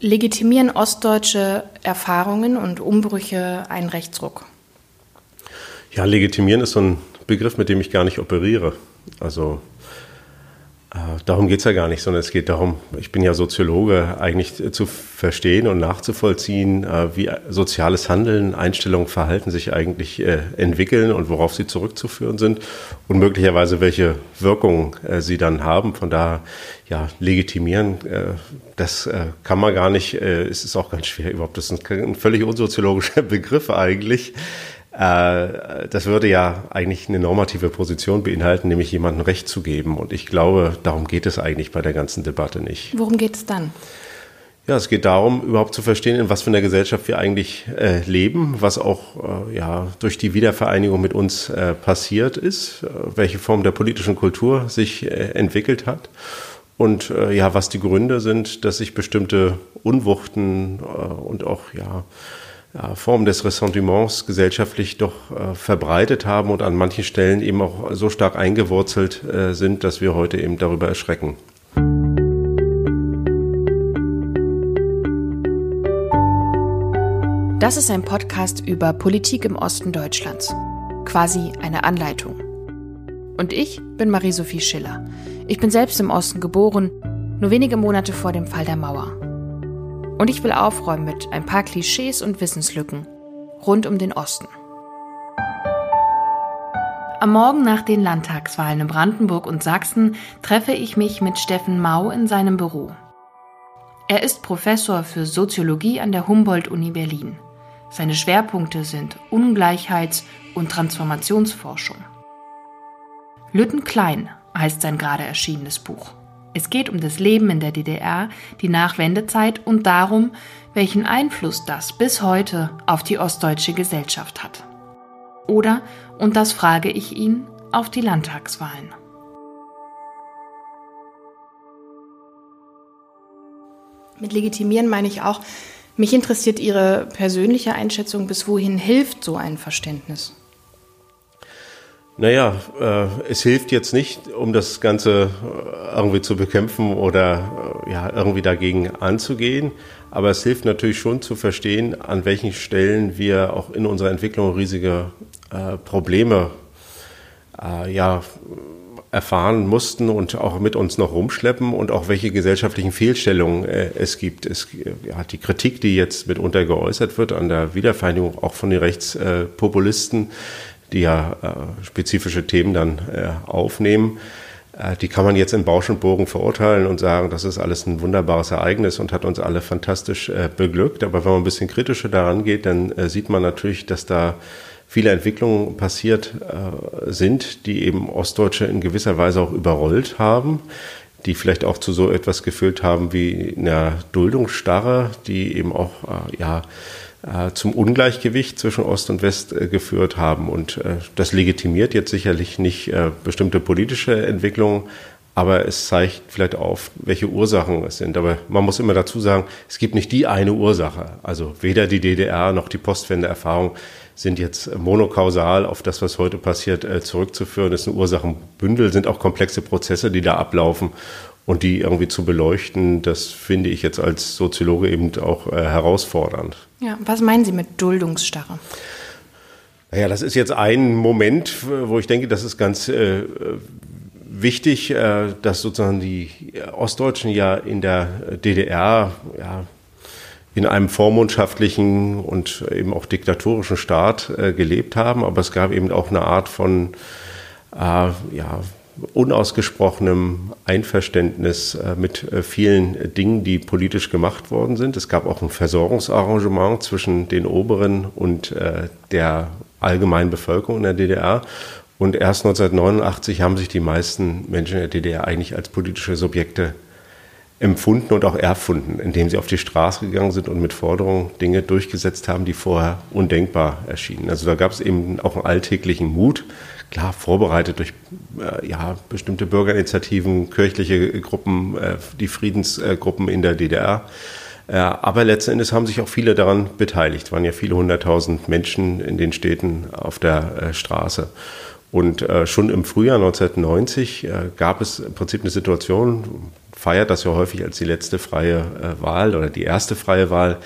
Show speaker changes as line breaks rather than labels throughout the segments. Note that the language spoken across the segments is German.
Legitimieren ostdeutsche Erfahrungen und Umbrüche einen Rechtsruck?
Ja, legitimieren ist so ein Begriff, mit dem ich gar nicht operiere. Also darum geht es ja gar nicht, sondern es geht darum, ich bin ja Soziologe, eigentlich zu verstehen und nachzuvollziehen, äh, wie soziales Handeln, Einstellungen, Verhalten sich eigentlich äh, entwickeln und worauf sie zurückzuführen sind und möglicherweise welche Wirkungen sie dann haben. Von daher, ja, legitimieren, das kann man gar nicht, es ist auch ganz schwer überhaupt, das ist ein völlig unsoziologischer Begriff eigentlich. Äh, das würde ja eigentlich eine normative Position beinhalten, nämlich jemandem Recht zu geben. Und ich glaube, darum geht es eigentlich bei der ganzen Debatte nicht.
Worum geht es dann?
Ja, es geht darum, überhaupt zu verstehen, in was für einer Gesellschaft wir eigentlich äh, leben, was auch äh, ja, durch die Wiedervereinigung mit uns äh, passiert ist, äh, welche Form der politischen Kultur sich äh, entwickelt hat und ja, was die Gründe sind, dass sich bestimmte Unwuchten und auch ja, ja, Formen des Ressentiments gesellschaftlich doch äh, verbreitet haben und an manchen Stellen eben auch so stark eingewurzelt äh, sind, dass wir heute eben darüber erschrecken.
Das ist ein Podcast über Politik im Osten Deutschlands. Quasi eine Anleitung. Und ich bin Marie-Sophie Schiller. Ich bin selbst im Osten geboren, nur wenige Monate vor dem Fall der Mauer. Und ich will aufräumen mit ein paar Klischees und Wissenslücken rund um den Osten. Am Morgen nach den Landtagswahlen in Brandenburg und Sachsen treffe ich mich mit Steffen Mau in seinem Büro. Er ist Professor für Soziologie an der Humboldt-Uni Berlin. Seine Schwerpunkte sind Ungleichheits- und Transformationsforschung. Lütten Klein heißt sein gerade erschienenes Buch. Es geht um das Leben in der DDR, die Nachwendezeit und darum, welchen Einfluss das bis heute auf die ostdeutsche Gesellschaft hat. Oder, und das frage ich ihn, auf die Landtagswahlen. Mit legitimieren meine ich auch, mich interessiert Ihre persönliche Einschätzung, bis wohin hilft so ein Verständnis?
Naja, äh, es hilft jetzt nicht, um das Ganze äh, irgendwie zu bekämpfen oder äh, ja, irgendwie dagegen anzugehen. Aber es hilft natürlich schon zu verstehen, an welchen Stellen wir auch in unserer Entwicklung riesige äh, Probleme äh, ja, erfahren mussten und auch mit uns noch rumschleppen und auch welche gesellschaftlichen Fehlstellungen äh, es gibt. Es, ja, die Kritik, die jetzt mitunter geäußert wird an der Wiedervereinigung, auch von den Rechtspopulisten, die ja äh, spezifische Themen dann äh, aufnehmen. Äh, die kann man jetzt in Bausch und Bogen verurteilen und sagen, das ist alles ein wunderbares Ereignis und hat uns alle fantastisch äh, beglückt. Aber wenn man ein bisschen kritischer daran geht, dann äh, sieht man natürlich, dass da viele Entwicklungen passiert äh, sind, die eben Ostdeutsche in gewisser Weise auch überrollt haben die vielleicht auch zu so etwas geführt haben wie einer Duldungsstarre, die eben auch äh, ja zum Ungleichgewicht zwischen Ost und West äh, geführt haben. Und äh, das legitimiert jetzt sicherlich nicht bestimmte politische Entwicklungen, aber es zeigt vielleicht auf, welche Ursachen es sind. Aber man muss immer dazu sagen, es gibt nicht die eine Ursache. Also weder die DDR noch die Postwendeerfahrung sind jetzt monokausal auf das, was heute passiert, zurückzuführen. Das sind Ursachenbündel, sind auch komplexe Prozesse, die da ablaufen. Und die irgendwie zu beleuchten, das finde ich jetzt als Soziologe eben auch äh, herausfordernd.
Ja, was meinen Sie mit Duldungsstarre?
Naja, das ist jetzt ein Moment, wo ich denke, das ist ganz äh, wichtig, äh, dass sozusagen die Ostdeutschen ja in der DDR ja, in einem vormundschaftlichen und eben auch diktatorischen Staat äh, gelebt haben. Aber es gab eben auch eine Art von äh, ja, unausgesprochenem Einverständnis äh, mit äh, vielen Dingen, die politisch gemacht worden sind. Es gab auch ein Versorgungsarrangement zwischen den Oberen und äh, der allgemeinen Bevölkerung in der DDR. Und erst 1989 haben sich die meisten Menschen in der DDR eigentlich als politische Subjekte empfunden und auch erfunden, indem sie auf die Straße gegangen sind und mit Forderungen Dinge durchgesetzt haben, die vorher undenkbar erschienen. Also da gab es eben auch einen alltäglichen Mut, klar vorbereitet durch äh, ja, bestimmte Bürgerinitiativen, kirchliche Gruppen, äh, die Friedensgruppen in der DDR. Äh, aber letzten Endes haben sich auch viele daran beteiligt. Es waren ja viele hunderttausend Menschen in den Städten auf der äh, Straße. Und äh, schon im Frühjahr 1990 äh, gab es im Prinzip eine Situation, feiert das ja häufig als die letzte freie Wahl oder die erste freie Wahl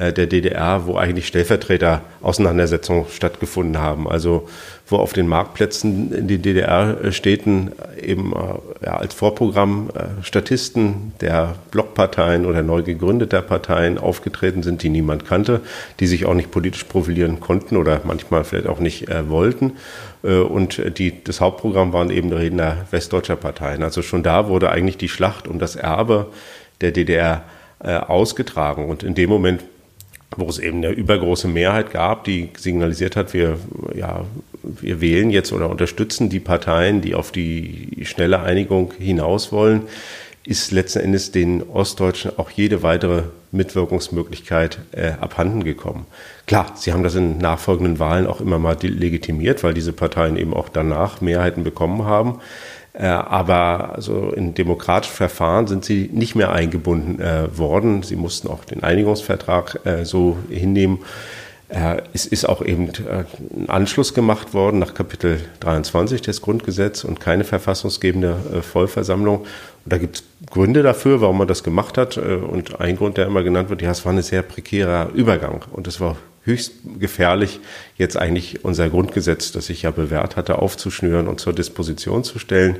der DDR, wo eigentlich Stellvertreter Auseinandersetzungen stattgefunden haben. Also wo auf den Marktplätzen in den DDR-Städten eben äh, ja, als Vorprogramm äh, Statisten der Blockparteien oder neu gegründeter Parteien aufgetreten sind, die niemand kannte, die sich auch nicht politisch profilieren konnten oder manchmal vielleicht auch nicht äh, wollten. Äh, und die, das Hauptprogramm waren eben Redner westdeutscher Parteien. Also schon da wurde eigentlich die Schlacht um das Erbe der DDR äh, ausgetragen. Und in dem Moment wo es eben eine übergroße Mehrheit gab, die signalisiert hat, wir, ja, wir wählen jetzt oder unterstützen die Parteien, die auf die schnelle Einigung hinaus wollen, ist letzten Endes den Ostdeutschen auch jede weitere Mitwirkungsmöglichkeit äh, abhanden gekommen. Klar, sie haben das in nachfolgenden Wahlen auch immer mal legitimiert, weil diese Parteien eben auch danach Mehrheiten bekommen haben. Äh, aber also in demokratischen Verfahren sind sie nicht mehr eingebunden äh, worden. Sie mussten auch den Einigungsvertrag äh, so hinnehmen. Es ist auch eben ein Anschluss gemacht worden nach Kapitel 23 des Grundgesetzes und keine verfassungsgebende Vollversammlung. Und da gibt es Gründe dafür, warum man das gemacht hat. Und ein Grund, der immer genannt wird, ja, es war ein sehr prekärer Übergang. Und es war höchst gefährlich, jetzt eigentlich unser Grundgesetz, das sich ja bewährt hatte, aufzuschnüren und zur Disposition zu stellen.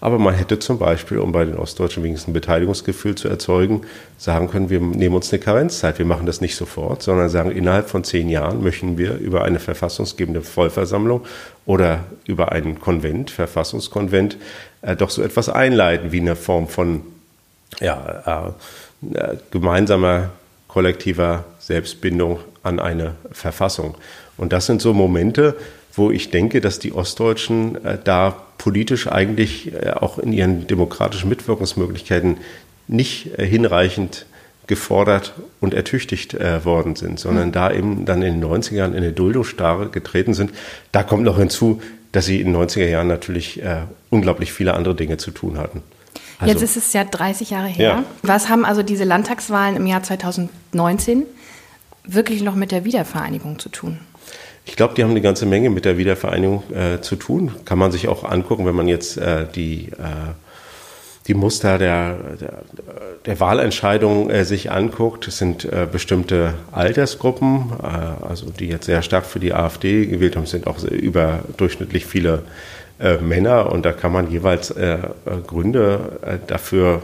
Aber man hätte zum Beispiel, um bei den Ostdeutschen wenigstens ein Beteiligungsgefühl zu erzeugen, sagen können, wir nehmen uns eine Karenzzeit. Wir machen das nicht sofort, sondern sagen, innerhalb von zehn Jahren möchten wir über eine verfassungsgebende Vollversammlung oder über einen Konvent, Verfassungskonvent, äh, doch so etwas einleiten wie eine Form von ja, äh, gemeinsamer kollektiver Selbstbindung an eine Verfassung. Und das sind so Momente, wo ich denke, dass die Ostdeutschen äh, da politisch eigentlich äh, auch in ihren demokratischen Mitwirkungsmöglichkeiten nicht äh, hinreichend gefordert und ertüchtigt äh, worden sind, sondern mhm. da eben dann in den 90er Jahren in eine Duldungsstarre getreten sind. Da kommt noch hinzu, dass sie in den 90er Jahren natürlich äh, unglaublich viele andere Dinge zu tun hatten.
Also, Jetzt ist es ja 30 Jahre her. Ja. Was haben also diese Landtagswahlen im Jahr 2019 wirklich noch mit der Wiedervereinigung zu tun?
Ich glaube, die haben eine ganze Menge mit der Wiedervereinigung äh, zu tun. Kann man sich auch angucken, wenn man jetzt äh, die, äh, die Muster der, der, der Wahlentscheidung äh, sich anguckt. Es sind äh, bestimmte Altersgruppen, äh, also die jetzt sehr stark für die AfD gewählt haben, sind auch überdurchschnittlich viele Männer und da kann man jeweils Gründe dafür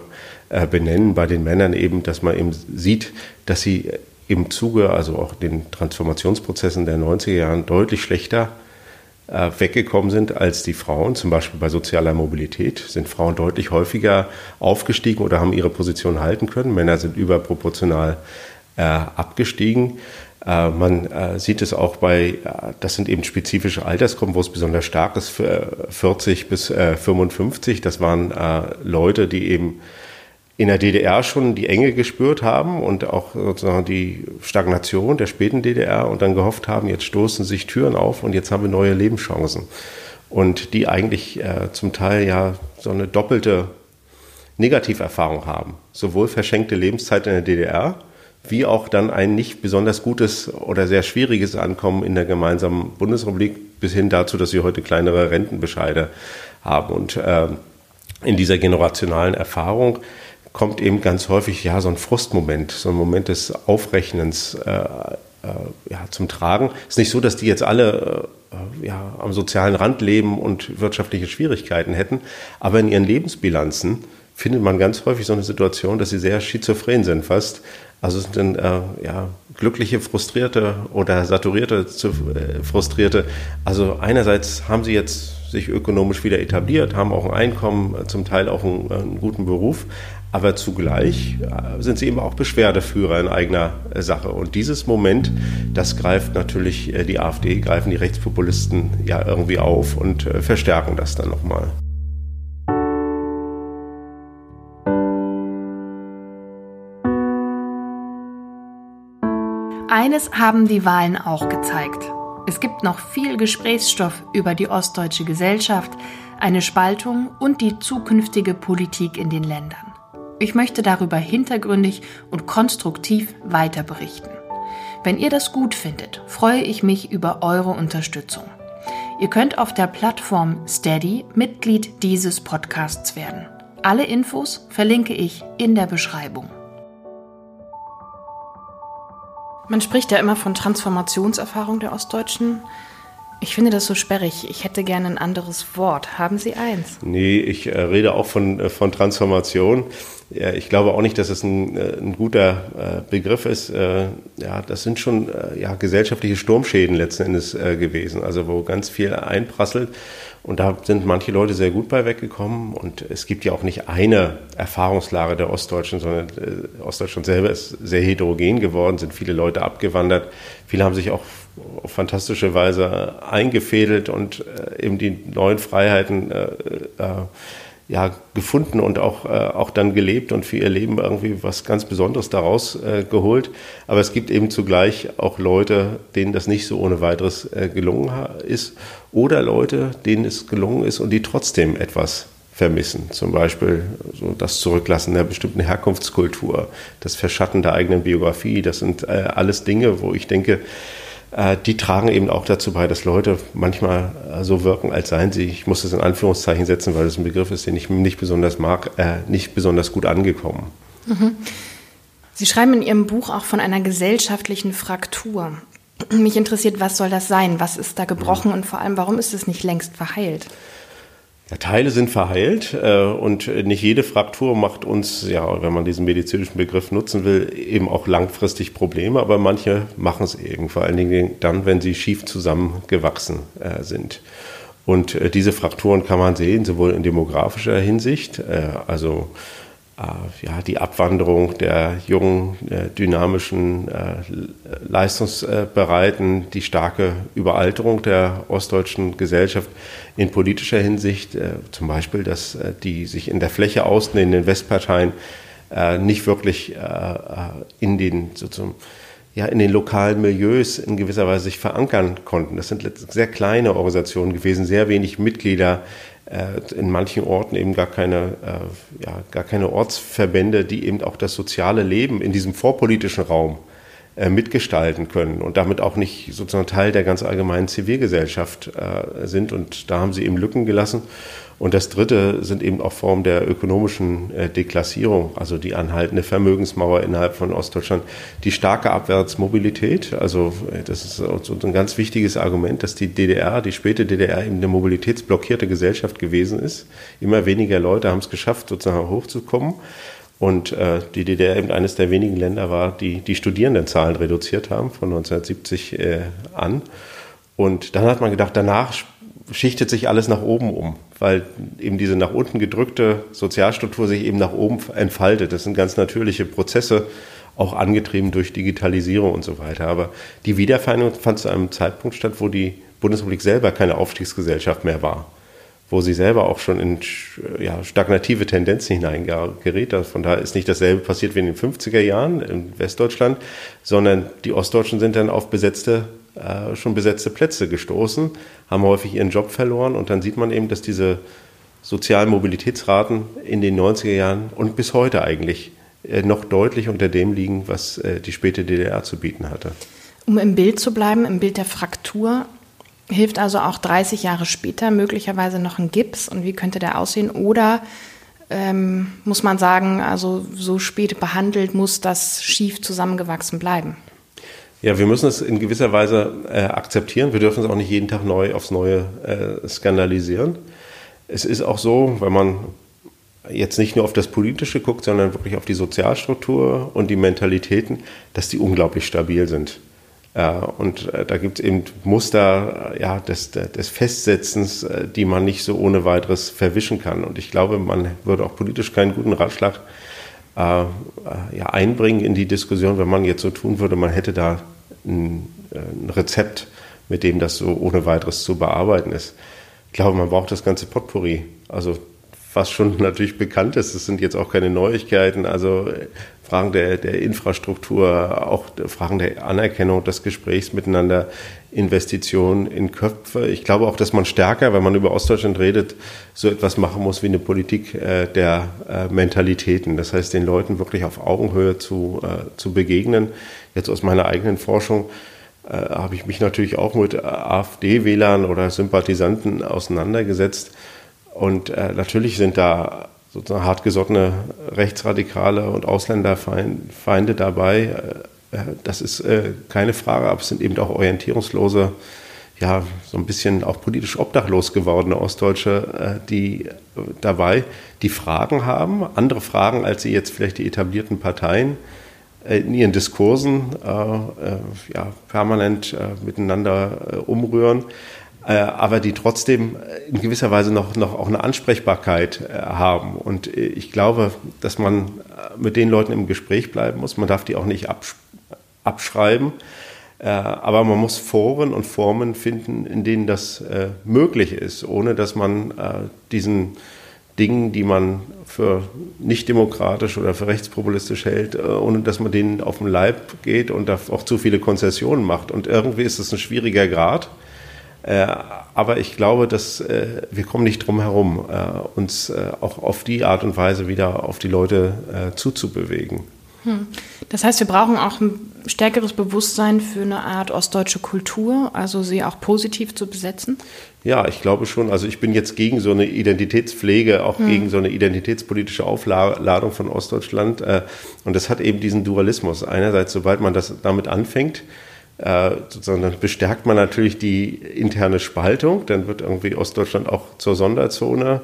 benennen. Bei den Männern eben, dass man eben sieht, dass sie im Zuge, also auch den Transformationsprozessen der 90er Jahren deutlich schlechter äh, weggekommen sind als die Frauen. Zum Beispiel bei sozialer Mobilität sind Frauen deutlich häufiger aufgestiegen oder haben ihre Position halten können. Männer sind überproportional äh, abgestiegen. Äh, man äh, sieht es auch bei, äh, das sind eben spezifische Altersgruppen, wo es besonders stark ist, für 40 bis 55. Das waren Leute, die eben in der DDR schon die Enge gespürt haben und auch sozusagen die Stagnation der späten DDR und dann gehofft haben, jetzt stoßen sich Türen auf und jetzt haben wir neue Lebenschancen. Und die eigentlich äh, zum Teil ja so eine doppelte Negativerfahrung haben. Sowohl verschenkte Lebenszeit in der DDR, wie auch dann ein nicht besonders gutes oder sehr schwieriges Ankommen in der gemeinsamen Bundesrepublik, bis hin dazu, dass sie heute kleinere Rentenbescheide haben. Und äh, in dieser generationalen Erfahrung kommt eben ganz häufig ja so ein Frustmoment, so ein Moment des Aufrechnens äh, äh, ja, zum Tragen. Es ist nicht so, dass die jetzt alle äh, ja, am sozialen Rand leben und wirtschaftliche Schwierigkeiten hätten, aber in ihren Lebensbilanzen findet man ganz häufig so eine Situation, dass sie sehr schizophren sind fast. Also es sind äh, ja, glückliche Frustrierte oder saturierte zu, äh, Frustrierte. Also einerseits haben sie jetzt sich ökonomisch wieder etabliert, haben auch ein Einkommen, zum Teil auch einen, einen guten Beruf, aber zugleich äh, sind sie eben auch Beschwerdeführer in eigener äh, Sache. Und dieses Moment, das greift natürlich äh, die AfD, greifen die Rechtspopulisten ja irgendwie auf und verstärken das dann nochmal.
Eines haben die Wahlen auch gezeigt. Es gibt noch viel Gesprächsstoff über die ostdeutsche Gesellschaft, eine Spaltung und die zukünftige Politik in den Ländern. Ich möchte darüber hintergründig und konstruktiv weiter berichten. Wenn ihr das gut findet, freue ich mich über eure Unterstützung. Ihr könnt auf der Plattform Steady Mitglied dieses Podcasts werden. Alle Infos verlinke ich in der Beschreibung. Man spricht ja immer von Transformationserfahrung der Ostdeutschen. Ich finde das so sperrig. Ich hätte gerne ein anderes Wort. Haben Sie eins?
Nee, ich äh, rede auch von, äh, von Transformation. Ja, ich glaube auch nicht, dass es ein, äh, ein guter äh, Begriff ist. Äh, ja, das sind schon äh, ja, gesellschaftliche Sturmschäden letzten Endes gewesen, also wo ganz viel einprasselt. Und da sind manche Leute sehr gut bei weggekommen. Und es gibt ja auch nicht eine Erfahrungslage der Ostdeutschen, sondern Ostdeutschland selber ist sehr heterogen geworden, sind viele Leute abgewandert. Viele haben sich auch auf fantastische Weise eingefädelt und äh, eben die neuen Freiheiten äh, äh, ja, gefunden und auch, äh, auch dann gelebt und für ihr Leben irgendwie was ganz Besonderes daraus äh, geholt. Aber es gibt eben zugleich auch Leute, denen das nicht so ohne weiteres äh, gelungen ist oder Leute, denen es gelungen ist und die trotzdem etwas vermissen. Zum Beispiel so das Zurücklassen der bestimmten Herkunftskultur, das Verschatten der eigenen Biografie. Das sind alles Dinge, wo ich denke, äh, die tragen eben auch dazu bei, dass Leute manchmal äh, so wirken, als seien sie, ich muss das in Anführungszeichen setzen, weil das ein Begriff ist, den ich nicht besonders mag, äh, nicht besonders gut angekommen. Mhm.
Sie schreiben in Ihrem Buch auch von einer gesellschaftlichen Fraktur. Mich interessiert, was soll das sein? Was ist da gebrochen und vor allem, warum ist es nicht längst verheilt?
Ja, Teile sind verheilt äh, und nicht jede Fraktur macht uns, ja, wenn man diesen medizinischen Begriff nutzen will, eben auch langfristig Probleme, aber manche machen es eben, vor allen Dingen dann, wenn sie schief zusammengewachsen äh, sind. Und äh, diese Frakturen kann man sehen, sowohl in demografischer Hinsicht, äh, also ja, die Abwanderung der jungen, äh, dynamischen, äh, leistungsbereiten, die starke Überalterung der ostdeutschen Gesellschaft in politischer Hinsicht, zum Beispiel, dass die sich in der Fläche ausdehnenden Westparteien nicht wirklich in den sozusagen ja, in den lokalen Milieus in gewisser Weise sich verankern konnten. Das sind sehr kleine Organisationen gewesen, sehr wenig Mitglieder, äh, in manchen Orten eben gar keine, äh, ja, gar keine Ortsverbände, die eben auch das soziale Leben in diesem vorpolitischen Raum äh, mitgestalten können und damit auch nicht sozusagen Teil der ganz allgemeinen Zivilgesellschaft sind. Und da haben sie eben Lücken gelassen. Und das Dritte sind eben auch Formen der ökonomischen äh, Deklassierung, also die anhaltende Vermögensmauer innerhalb von Ostdeutschland, die starke Abwärtsmobilität. Also äh, das ist so ein ganz wichtiges Argument, dass die DDR, die späte DDR eben eine mobilitätsblockierte Gesellschaft gewesen ist. Immer weniger Leute haben es geschafft, sozusagen hochzukommen. Und äh, die DDR eben eines der wenigen Länder war, die die Studierendenzahlen reduziert haben von 1970 äh, an. Und dann hat man gedacht, danach schichtet sich alles nach oben um, weil eben diese nach unten gedrückte Sozialstruktur sich eben nach oben entfaltet. Das sind ganz natürliche Prozesse, auch angetrieben durch Digitalisierung und so weiter. Aber die Wiedervereinigung fand zu einem Zeitpunkt statt, wo die Bundesrepublik selber keine Aufstiegsgesellschaft mehr war, wo sie selber auch schon in ja, stagnative Tendenzen hineingerät. Von daher ist nicht dasselbe passiert wie in den 50er Jahren in Westdeutschland, sondern die Ostdeutschen sind dann auf besetzte äh, schon besetzte Plätze gestoßen, haben häufig ihren Job verloren und dann sieht man eben, dass diese sozialen Mobilitätsraten in den 90er Jahren und bis heute eigentlich äh, noch deutlich unter dem liegen, was äh, die späte DDR zu bieten hatte.
Um im Bild zu bleiben, im Bild der Fraktur, hilft also auch 30 Jahre später möglicherweise noch ein Gips und wie könnte der aussehen? Oder ähm, muss man sagen, also so spät behandelt muss das schief zusammengewachsen bleiben?
Ja, wir müssen es in gewisser Weise äh, akzeptieren. Wir dürfen es auch nicht jeden Tag neu aufs Neue äh, skandalisieren. Es ist auch so, wenn man jetzt nicht nur auf das Politische guckt, sondern wirklich auf die Sozialstruktur und die Mentalitäten, dass die unglaublich stabil sind. Äh, und äh, da gibt es eben Muster äh, ja, des, des Festsetzens, äh, die man nicht so ohne weiteres verwischen kann. Und ich glaube, man würde auch politisch keinen guten Ratschlag äh, ja, einbringen in die Diskussion, wenn man jetzt so tun würde, man hätte da ein, äh, ein Rezept, mit dem das so ohne weiteres zu bearbeiten ist. Ich glaube, man braucht das ganze Potpourri. Also was schon natürlich bekannt ist, das sind jetzt auch keine Neuigkeiten. Also Fragen der, der Infrastruktur, auch Fragen der Anerkennung des Gesprächs miteinander, Investitionen in Köpfe. Ich glaube auch, dass man stärker, wenn man über Ostdeutschland redet, so etwas machen muss wie eine Politik äh, der äh, Mentalitäten. Das heißt, den Leuten wirklich auf Augenhöhe zu, äh, zu begegnen. Jetzt aus meiner eigenen Forschung äh, habe ich mich natürlich auch mit AfD-Wählern oder Sympathisanten auseinandergesetzt. Und äh, natürlich sind da sozusagen hartgesottene Rechtsradikale und Ausländerfeinde dabei. Das ist keine Frage, aber es sind eben auch orientierungslose ja, so ein bisschen auch politisch obdachlos gewordene Ostdeutsche, die dabei, die Fragen haben, andere Fragen, als sie jetzt vielleicht die etablierten Parteien in ihren Diskursen äh, ja, permanent äh, miteinander äh, umrühren, aber die trotzdem in gewisser Weise noch, noch auch eine Ansprechbarkeit haben. Und ich glaube, dass man mit den Leuten im Gespräch bleiben muss. Man darf die auch nicht absch abschreiben. aber man muss Foren und Formen finden, in denen das möglich ist, ohne dass man diesen Dingen, die man für nicht demokratisch oder für rechtspopulistisch hält, äh, ohne dass man denen auf den Leib geht und da auch zu viele Konzessionen macht. Und irgendwie ist es ein schwieriger Grad. Äh, aber ich glaube, dass äh, wir kommen nicht drum herum, uns auch auf die Art und Weise wieder auf die Leute zuzubewegen.
Hm. Das heißt, wir brauchen auch ein stärkeres Bewusstsein für eine Art ostdeutsche Kultur, also sie auch positiv zu besetzen?
Ja, ich glaube schon. Also ich bin jetzt gegen so eine Identitätspflege, auch hm. gegen so eine identitätspolitische Aufladung von Ostdeutschland. Äh, und das hat eben diesen Dualismus. Einerseits, sobald man das damit anfängt, äh, dann bestärkt man natürlich die interne Spaltung. Dann wird irgendwie Ostdeutschland auch zur Sonderzone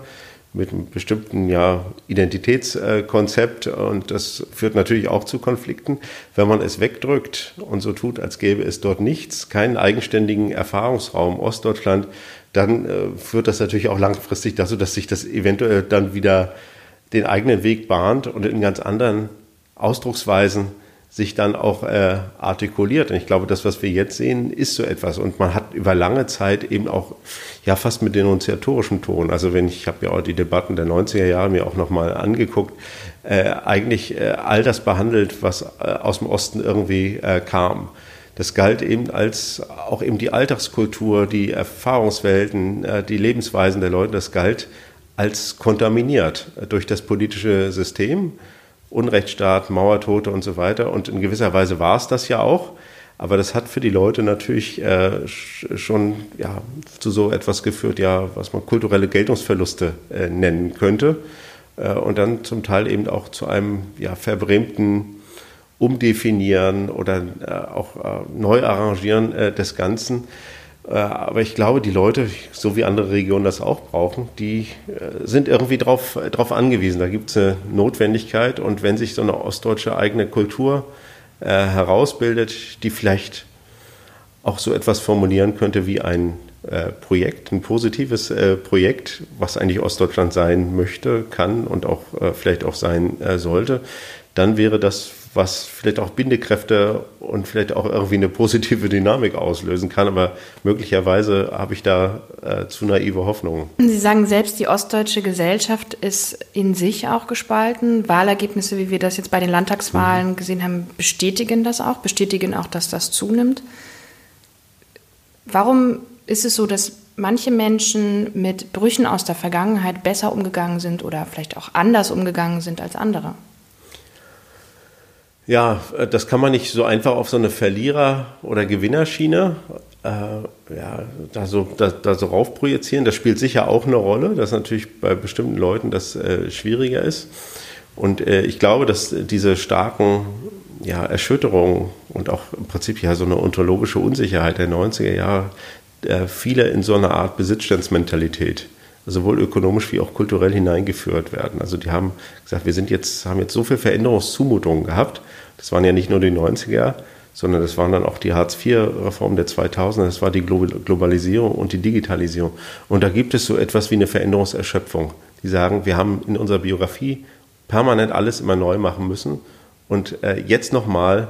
mit einem bestimmten ja, Identitätskonzept und das führt natürlich auch zu Konflikten. Wenn man es wegdrückt und so tut, als gäbe es dort nichts, keinen eigenständigen Erfahrungsraum Ostdeutschland, dann äh, führt das natürlich auch langfristig dazu, dass sich das eventuell dann wieder den eigenen Weg bahnt und in ganz anderen Ausdrucksweisen sich dann auch äh, artikuliert. Und ich glaube, das, was wir jetzt sehen, ist so etwas. Und man hat über lange Zeit eben auch ja fast mit denunziatorischem Ton, also wenn ich, ich habe ja auch die Debatten der 90er Jahre mir auch nochmal angeguckt, äh, eigentlich äh, all das behandelt, was äh, aus dem Osten irgendwie äh, kam. Das galt eben als auch eben die Alltagskultur, die Erfahrungswelten, äh, die Lebensweisen der Leute, das galt als kontaminiert durch das politische System Unrechtsstaat, Mauertote und so weiter. Und in gewisser Weise war es das ja auch. Aber das hat für die Leute natürlich äh, schon ja, zu so etwas geführt, ja, was man kulturelle Geltungsverluste äh, nennen könnte. Äh, und dann zum Teil eben auch zu einem ja, verbrämten Umdefinieren oder äh, auch äh, Neuarrangieren äh, des Ganzen. Äh, aber ich glaube, die Leute, so wie andere Regionen das auch brauchen, die äh, sind irgendwie darauf drauf angewiesen. Da gibt es eine Notwendigkeit. Und wenn sich so eine ostdeutsche eigene Kultur äh, herausbildet, die vielleicht auch so etwas formulieren könnte wie ein äh, Projekt, ein positives äh, Projekt, was eigentlich Ostdeutschland sein möchte, kann und auch äh, vielleicht auch sein sollte, dann wäre das was vielleicht auch Bindekräfte und vielleicht auch irgendwie eine positive Dynamik auslösen kann. Aber möglicherweise habe ich da äh, zu naive Hoffnungen.
Sie sagen selbst, die ostdeutsche Gesellschaft ist in sich auch gespalten. Wahlergebnisse, wie wir das jetzt bei den Landtagswahlen mhm. gesehen haben, bestätigen das auch, bestätigen auch, dass das zunimmt. Warum ist es so, dass manche Menschen mit Brüchen aus der Vergangenheit besser umgegangen sind oder vielleicht auch anders umgegangen sind als andere?
Ja, äh, das kann man nicht so einfach auf so eine Verlierer- oder Gewinnerschiene äh, ja, da, so, da, da so raufprojizieren. Das spielt sicher auch eine Rolle, dass natürlich bei bestimmten Leuten das äh, schwieriger ist. Und äh, ich glaube, dass diese starken ja, Erschütterungen und auch im Prinzip ja so eine ontologische Unsicherheit der 90er Jahre äh, viele in so eine Art Besitzstandsmentalität sowohl ökonomisch wie auch kulturell hineingeführt werden. Also die haben gesagt, wir sind jetzt, haben jetzt so viel Veränderungszumutungen gehabt. Das waren ja nicht nur die 90er, sondern das waren dann auch die Hartz-IV-Reformen der 2000er, das war die Globalisierung und die Digitalisierung. Und da gibt es so etwas wie eine Veränderungserschöpfung. Die sagen, wir haben in unserer Biografie permanent alles immer neu machen müssen und äh, jetzt nochmal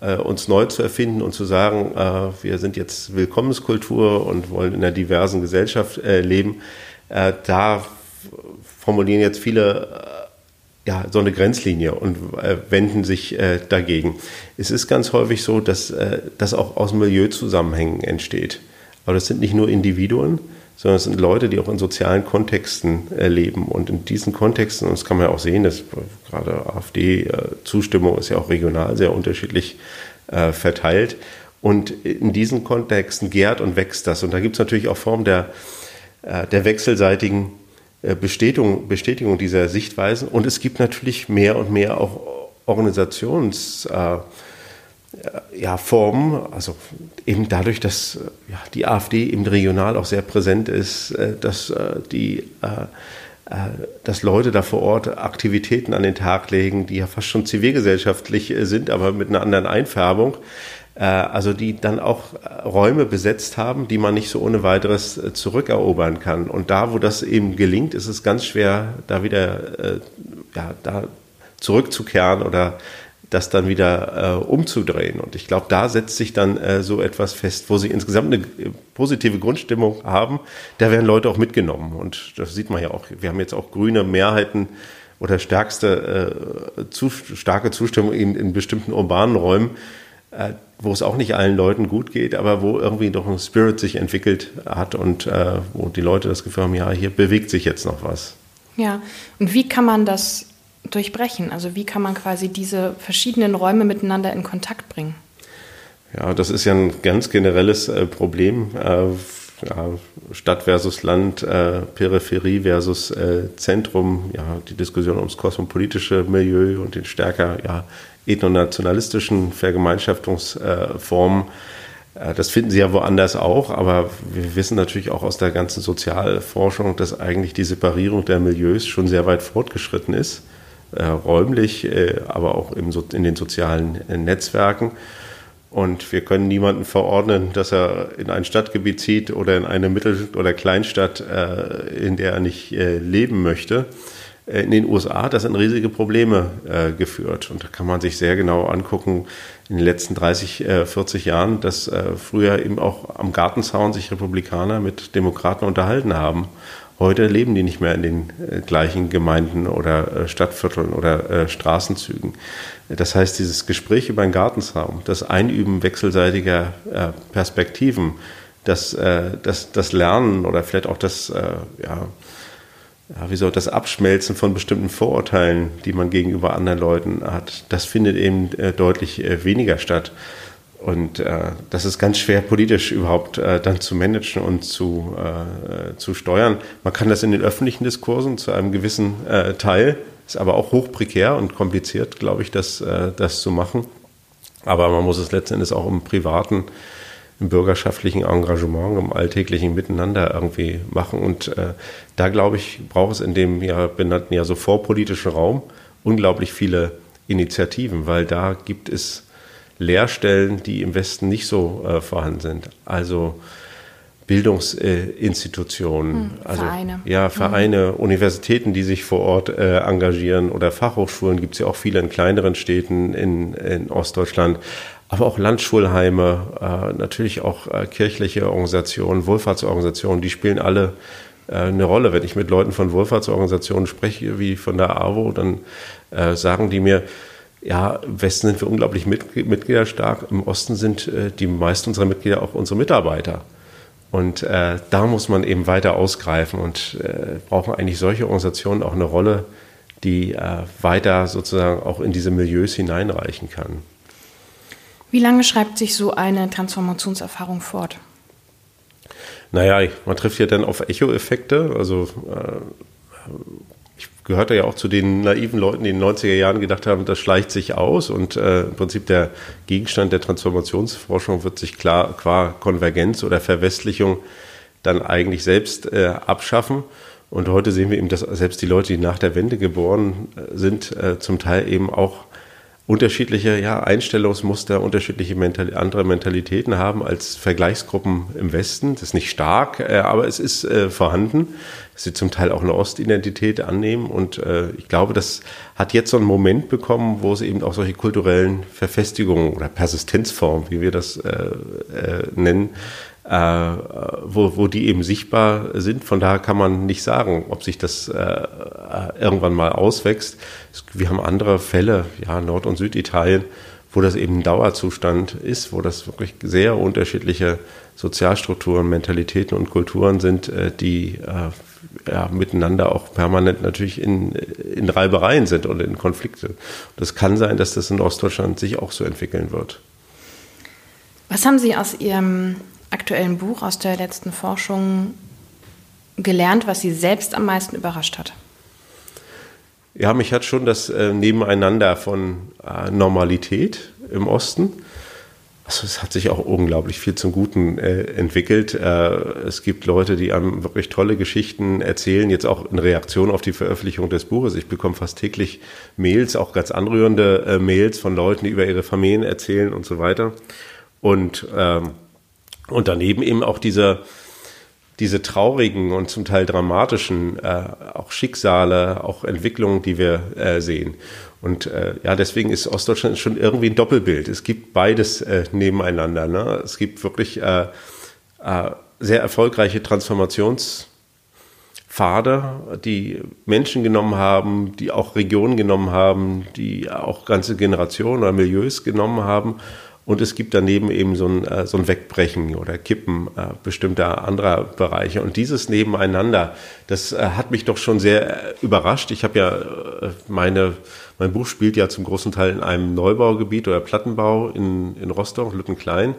äh, uns neu zu erfinden und zu sagen, äh, wir sind jetzt Willkommenskultur und wollen in einer diversen Gesellschaft äh, leben, äh, da formulieren jetzt viele äh, ja, so eine Grenzlinie und äh, wenden sich äh, dagegen. Es ist ganz häufig so, dass äh, das auch aus Milieuzusammenhängen entsteht. Aber das sind nicht nur Individuen, sondern es sind Leute, die auch in sozialen Kontexten äh, leben. Und in diesen Kontexten, und das kann man ja auch sehen, dass gerade AfD-Zustimmung ist ja auch regional sehr unterschiedlich verteilt. Und in diesen Kontexten gärt und wächst das. Und da gibt es natürlich auch Formen der der wechselseitigen Bestätigung, Bestätigung dieser Sichtweisen. Und es gibt natürlich mehr und mehr auch Organisations- äh, ja, Formen, also eben dadurch, dass ja, die AfD eben regional auch sehr präsent ist, äh, dass äh, die äh, dass Leute da vor Ort Aktivitäten an den Tag legen, die ja fast schon zivilgesellschaftlich sind, aber mit einer anderen Einfärbung. Also die dann auch Räume besetzt haben, die man nicht so ohne weiteres zurückerobern kann. Und da, wo das eben gelingt, ist es ganz schwer, da wieder ja, da zurückzukehren oder das dann wieder äh, umzudrehen. Und ich glaube, da setzt sich dann äh, so etwas fest, wo sie insgesamt eine positive Grundstimmung haben. Da werden Leute auch mitgenommen. Und das sieht man ja auch. Wir haben jetzt auch grüne Mehrheiten oder stärkste, äh, zu, starke Zustimmung in, in bestimmten urbanen Räumen, äh, wo es auch nicht allen Leuten gut geht, aber wo irgendwie doch ein Spirit sich entwickelt hat und äh, wo die Leute das Gefühl haben, ja, hier bewegt sich jetzt noch was.
Ja, und wie kann man das durchbrechen? Also wie kann man quasi diese verschiedenen Räume miteinander in Kontakt bringen?
Ja, das ist ja ein ganz generelles äh, Problem. Äh, Stadt versus Land, äh, Peripherie versus äh, Zentrum, ja, die Diskussion ums kosmopolitische Milieu und den stärker ja, ethnonationalistischen Vergemeinschaftungsformen. Äh, das finden Sie ja woanders auch, aber wir wissen natürlich auch aus der ganzen Sozialforschung, dass eigentlich die Separierung der Milieus schon sehr weit fortgeschritten ist äh, räumlich, äh, aber auch in den sozialen Netzwerken. Und wir können niemanden verordnen, dass er in ein Stadtgebiet zieht oder in eine Mittel- oder Kleinstadt, in der er nicht leben möchte. Äh, in den USA, das sind riesige Probleme geführt. Und da kann man sich sehr genau angucken, in den letzten 30, 40 Jahren, dass früher eben auch am Gartenzaun sich Republikaner mit Demokraten unterhalten haben Heute leben die nicht mehr in den äh, gleichen Gemeinden oder äh, Stadtvierteln oder äh, Straßenzügen. Das heißt, dieses Gespräch über einen Gartenzaun, das Einüben wechselseitiger Perspektiven, das, das, das Lernen oder vielleicht auch das, ja, ja, wie soll das Abschmelzen von bestimmten Vorurteilen, die man gegenüber anderen Leuten hat, das findet eben deutlich weniger statt. Und äh, das ist ganz schwer politisch überhaupt äh, dann zu managen und zu, äh, zu steuern. Man kann das in den öffentlichen Diskursen zu einem gewissen äh, Teil, ist aber auch hoch prekär und kompliziert, glaube ich, das, äh, das zu machen. Aber man muss es letzten Endes auch im privaten, im bürgerschaftlichen Engagement, im alltäglichen Miteinander irgendwie machen. Und äh, da, glaube ich, braucht es in dem ja benannten ja so vorpolitischen Raum unglaublich viele Initiativen, weil da gibt es Lehrstellen, die im Westen nicht so äh, vorhanden sind. Also Bildungsinstitutionen, hm, also Vereine. ja Vereine, hm. Universitäten, die sich vor Ort äh, engagieren oder Fachhochschulen gibt es ja auch viele in kleineren Städten in, in Ostdeutschland, aber auch Landschulheime, äh, natürlich auch äh, kirchliche Organisationen, Wohlfahrtsorganisationen, die spielen alle äh, eine Rolle. Wenn ich mit Leuten von Wohlfahrtsorganisationen spreche, wie von der AWO, dann äh, sagen die mir, ja, im Westen sind wir unglaublich mitgliederstark, im Osten sind äh, die meisten unserer Mitglieder auch unsere Mitarbeiter. Und äh, da muss man eben weiter ausgreifen und äh, brauchen eigentlich solche Organisationen auch eine Rolle, die äh, weiter sozusagen auch in diese Milieus hineinreichen kann.
Wie lange schreibt sich so eine Transformationserfahrung fort?
Naja, man trifft ja dann auf Echo-Effekte. Also äh, gehörte ja auch zu den naiven Leuten, die in den 90er Jahren gedacht haben, das schleicht sich aus und äh, im Prinzip der Gegenstand der Transformationsforschung wird sich klar qua Konvergenz oder Verwestlichung dann eigentlich selbst äh, abschaffen. Und heute sehen wir eben, dass selbst die Leute, die nach der Wende geboren äh, sind, äh, zum Teil eben auch unterschiedliche ja, Einstellungsmuster, unterschiedliche Mental andere Mentalitäten haben als Vergleichsgruppen im Westen. Das ist nicht stark, äh, aber es ist äh, vorhanden, dass sie zum Teil auch eine Ostidentität annehmen. Und äh, ich glaube, das hat jetzt so einen Moment bekommen, wo es eben auch solche kulturellen Verfestigungen oder Persistenzformen, wie wir das äh, äh, nennen, wo, wo die eben sichtbar sind. Von daher kann man nicht sagen, ob sich das äh, äh, irgendwann mal auswächst. Wir haben andere Fälle, ja, Nord- und Süditalien, wo das eben ein Dauerzustand ist, wo das wirklich sehr unterschiedliche Sozialstrukturen, Mentalitäten und Kulturen sind, äh, die äh, ja, miteinander auch permanent natürlich in, in Reibereien sind und in Konflikte. Das kann sein, dass das in Ostdeutschland sich auch so entwickeln wird.
Was haben Sie aus Ihrem aktuellen Buch, aus der letzten Forschung gelernt, was Sie selbst am meisten überrascht hat?
Ja, mich hat schon das äh, Nebeneinander von äh, Normalität im Osten. Also es hat sich auch unglaublich viel zum Guten äh, entwickelt. Äh, es gibt Leute, die einem wirklich tolle Geschichten erzählen, jetzt auch in Reaktion auf die Veröffentlichung des Buches. Ich bekomme fast täglich Mails, auch ganz anrührende äh, Mails von Leuten, die über ihre Familien erzählen und so weiter. Und, ähm, und daneben eben auch dieser diese traurigen und zum Teil dramatischen äh, auch Schicksale, auch Entwicklungen, die wir äh, sehen. Und äh, ja, deswegen ist Ostdeutschland schon irgendwie ein Doppelbild. Es gibt beides äh, nebeneinander. Ne? Es gibt wirklich äh, äh, sehr erfolgreiche Transformationspfade, die Menschen genommen haben, die auch Regionen genommen haben, die auch ganze Generationen oder Milieus genommen haben und es gibt daneben eben so ein, äh, so ein Wegbrechen oder Kippen äh, bestimmter anderer Bereiche. Und dieses Nebeneinander, das äh, hat mich doch schon sehr überrascht. Ich habe ja meine, mein Buch spielt ja zum großen Teil in einem Neubaugebiet oder Plattenbau in, in Rostock, Lüttenklein.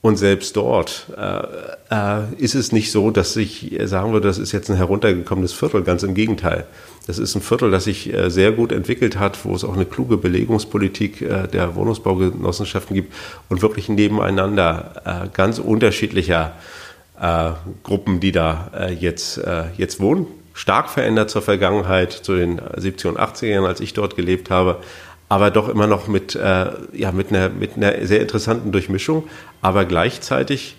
Und selbst dort äh, äh, ist es nicht so, dass ich sagen würde, das ist jetzt ein heruntergekommenes Viertel. Ganz im Gegenteil. Das ist ein Viertel, das sich äh, sehr gut entwickelt hat, wo es auch eine kluge Belegungspolitik äh, der Wohnungsbaugenossenschaften gibt und wirklich nebeneinander äh, ganz unterschiedlicher Gruppen, die da jetzt, jetzt wohnen. Stark verändert zur Vergangenheit, zu den 70er und 80er Jahren, als ich dort gelebt habe aber doch immer noch mit, äh, ja, mit, einer, mit einer sehr interessanten Durchmischung, aber gleichzeitig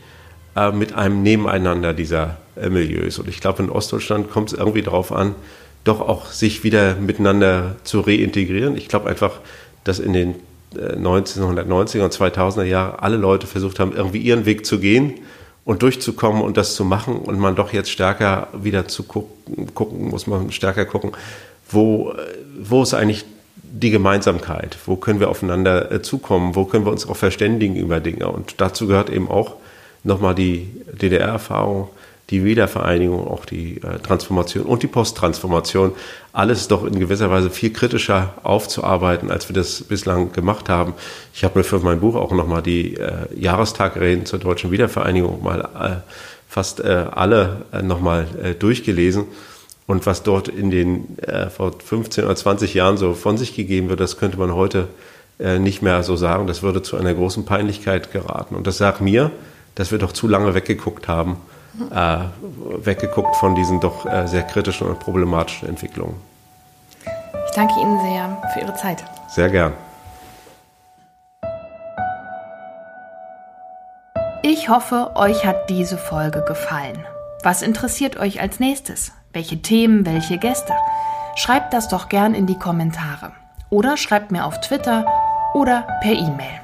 äh, mit einem Nebeneinander dieser äh, Milieus. Und ich glaube, in Ostdeutschland kommt es irgendwie darauf an, doch auch sich wieder miteinander zu reintegrieren. Ich glaube einfach, dass in den 1990er äh, und 2000er Jahren alle Leute versucht haben, irgendwie ihren Weg zu gehen und durchzukommen und das zu machen und man doch jetzt stärker wieder zu gucken, gucken muss man stärker gucken, wo, wo ist eigentlich die Gemeinsamkeit, wo können wir aufeinander äh, zukommen, wo können wir uns auch verständigen über Dinge. Und dazu gehört eben auch nochmal die DDR-Erfahrung, die Wiedervereinigung, auch die äh, Transformation und die Posttransformation. Alles doch in gewisser Weise viel kritischer aufzuarbeiten, als wir das bislang gemacht haben. Ich habe mir für mein Buch auch nochmal die äh, Jahrestagreden zur deutschen Wiedervereinigung mal äh, fast äh, alle äh, nochmal äh, durchgelesen. Und was dort in den äh, vor 15 oder 20 Jahren so von sich gegeben wird, das könnte man heute äh, nicht mehr so sagen. Das würde zu einer großen Peinlichkeit geraten. Und das sagt mir, dass wir doch zu lange weggeguckt haben, äh, weggeguckt von diesen doch äh, sehr kritischen und problematischen Entwicklungen.
Ich danke Ihnen sehr für Ihre Zeit.
Sehr gern.
Ich hoffe, euch hat diese Folge gefallen. Was interessiert euch als nächstes? Welche Themen, welche Gäste? Schreibt das doch gern in die Kommentare. Oder schreibt mir auf Twitter oder per E-Mail.